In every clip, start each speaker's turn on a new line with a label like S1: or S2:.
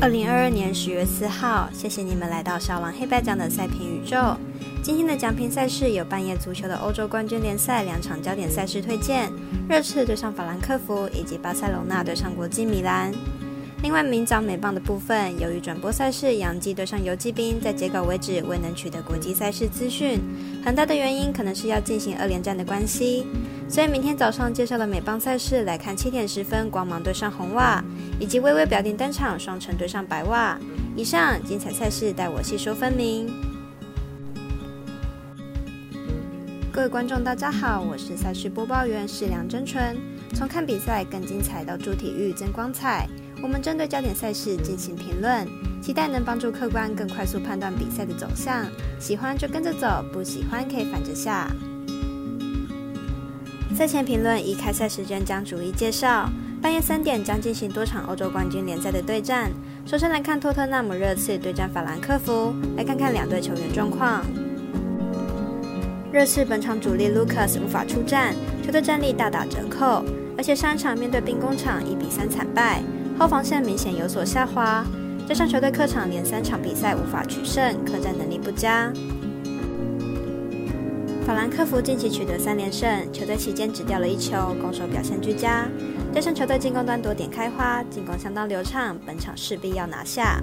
S1: 二零二二年十月四号，谢谢你们来到小王黑白奖的赛评宇宙。今天的奖品赛事有半夜足球的欧洲冠军联赛两场焦点赛事推荐：热刺对上法兰克福，以及巴塞罗那对上国际米兰。另外，明早美棒的部分，由于转播赛事洋基对上游击兵在截稿为止未能取得国际赛事资讯，很大的原因可能是要进行二连战的关系。所以明天早上介绍的美棒赛事来看，七点十分光芒对上红袜，以及微微表定登场双城对上白袜。以上精彩赛事待我细说分明。各位观众大家好，我是赛事播报员是梁真纯。从看比赛更精彩到助体育增光彩，我们针对焦点赛事进行评论，期待能帮助客观更快速判断比赛的走向。喜欢就跟着走，不喜欢可以反着下。赛前评论以开赛时间将逐一介绍。半夜三点将进行多场欧洲冠军联赛的对战。首先来看托特纳姆热刺对战法兰克福，来看看两队球员状况。热刺本场主力 Lucas 无法出战，球队战力大打折扣，而且上一场面对兵工厂一比三惨败，后防线明显有所下滑，加上球队客场连三场比赛无法取胜，客战能力不佳。法兰克福近期取得三连胜，球队期间只掉了一球，攻守表现俱佳，加上球队进攻端多点开花，进攻相当流畅，本场势必要拿下。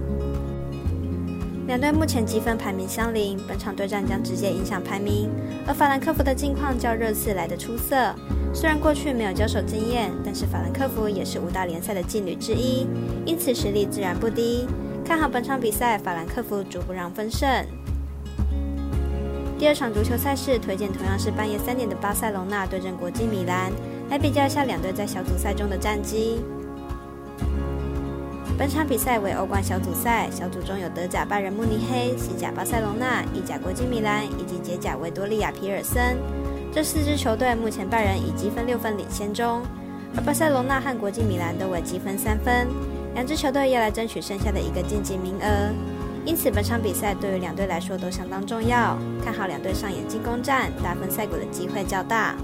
S1: 两队目前积分排名相邻，本场对战将直接影响排名。而法兰克福的近况较热刺来得出色，虽然过去没有交手经验，但是法兰克福也是五大联赛的劲旅之一，因此实力自然不低。看好本场比赛，法兰克福逐步让分胜。第二场足球赛事推荐同样是半夜三点的巴塞隆纳对阵国际米兰，来比较一下两队在小组赛中的战绩。本场比赛为欧冠小组赛，小组中有德甲拜仁慕尼黑、西甲巴塞隆纳、意甲国际米兰以及捷甲维多利亚皮尔森。这四支球队目前拜仁以积分六分领先中，而巴塞隆纳和国际米兰都为积分三分，两支球队要来争取剩下的一个晋级名额。因此，本场比赛对于两队来说都相当重要。看好两队上演进攻战，大分赛果的机会较大。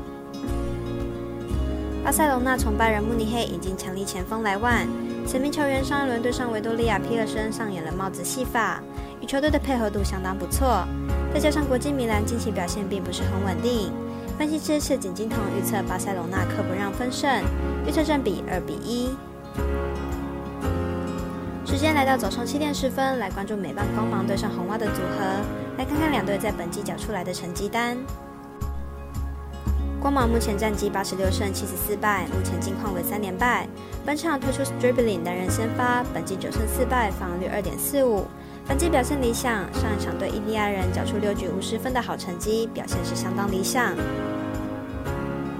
S1: 巴塞隆纳从拜仁慕尼黑引进强力前锋莱万，此名球员上一轮对上维多利亚皮尔森上演了帽子戏法，与球队的配合度相当不错。再加上国际米兰近期表现并不是很稳定，分析师是景金童预测巴塞隆纳客不让分胜，预测占比二比一。时间来到早上七点十分，来关注美棒光芒对上红袜的组合，来看看两队在本季缴出来的成绩单。光芒目前战绩八十六胜七十四败，目前近况为三连败。本场推出 Stribling 单人先发，本季九胜四败，防率二点四五。本季表现理想，上一场对印第安人缴出六局无失分的好成绩，表现是相当理想。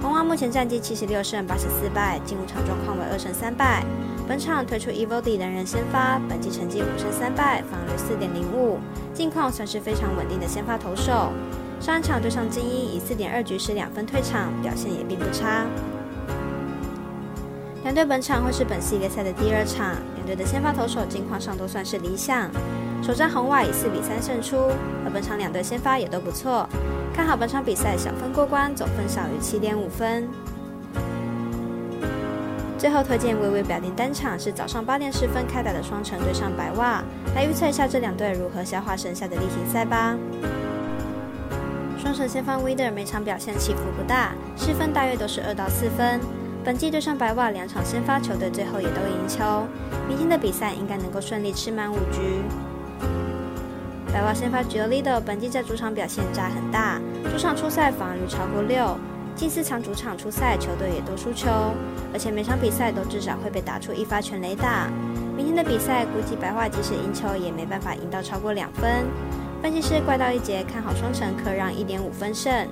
S1: 红袜目前战绩七十六胜八十四败，近五场状况为二胜三败。本场推出 Evody 人人先发，本季成绩五胜三败，防率四点零五，近况算是非常稳定的先发投手。上一场对上精英以四点二局失两分退场，表现也并不差。两队本场会是本系列赛的第二场，两队的先发投手近况上都算是理想。首战红袜以四比三胜出，而本场两队先发也都不错，看好本场比赛小分过关，总分小于七点五分。最后推荐微微表定单场是早上八点十分开打的双城对上白袜，来预测一下这两队如何消化剩下的例行赛吧。双城先发 Wider 每场表现起伏不大，失分大约都是二到四分。本季对上白袜两场先发球队最后也都赢球，明天的比赛应该能够顺利吃满五局。白袜先发 Giolito 本季在主场表现差很大，主场出赛防御超过六。近四场主场出赛，球队也都输球，而且每场比赛都至少会被打出一发全垒打。明天的比赛估计白袜即使赢球，也没办法赢到超过两分。分析师怪盗一节看好双城可让一点五分胜。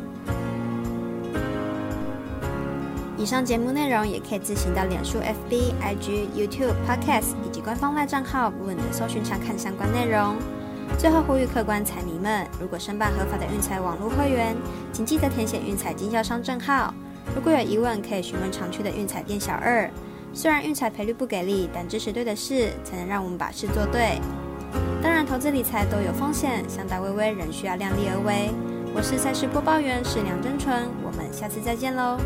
S1: 以上节目内容也可以自行到脸书、FB、IG、YouTube、Podcast 以及官方外账号 w o n 的搜寻查看相关内容。最后呼吁客官彩迷们，如果申办合法的运彩网络会员，请记得填写运彩经销商证号。如果有疑问，可以询问常去的运彩店小二。虽然运彩赔率不给力，但支持对的事，才能让我们把事做对。投资理财都有风险，想打微微仍需要量力而为。我是赛事播报员，是梁真纯，我们下次再见喽。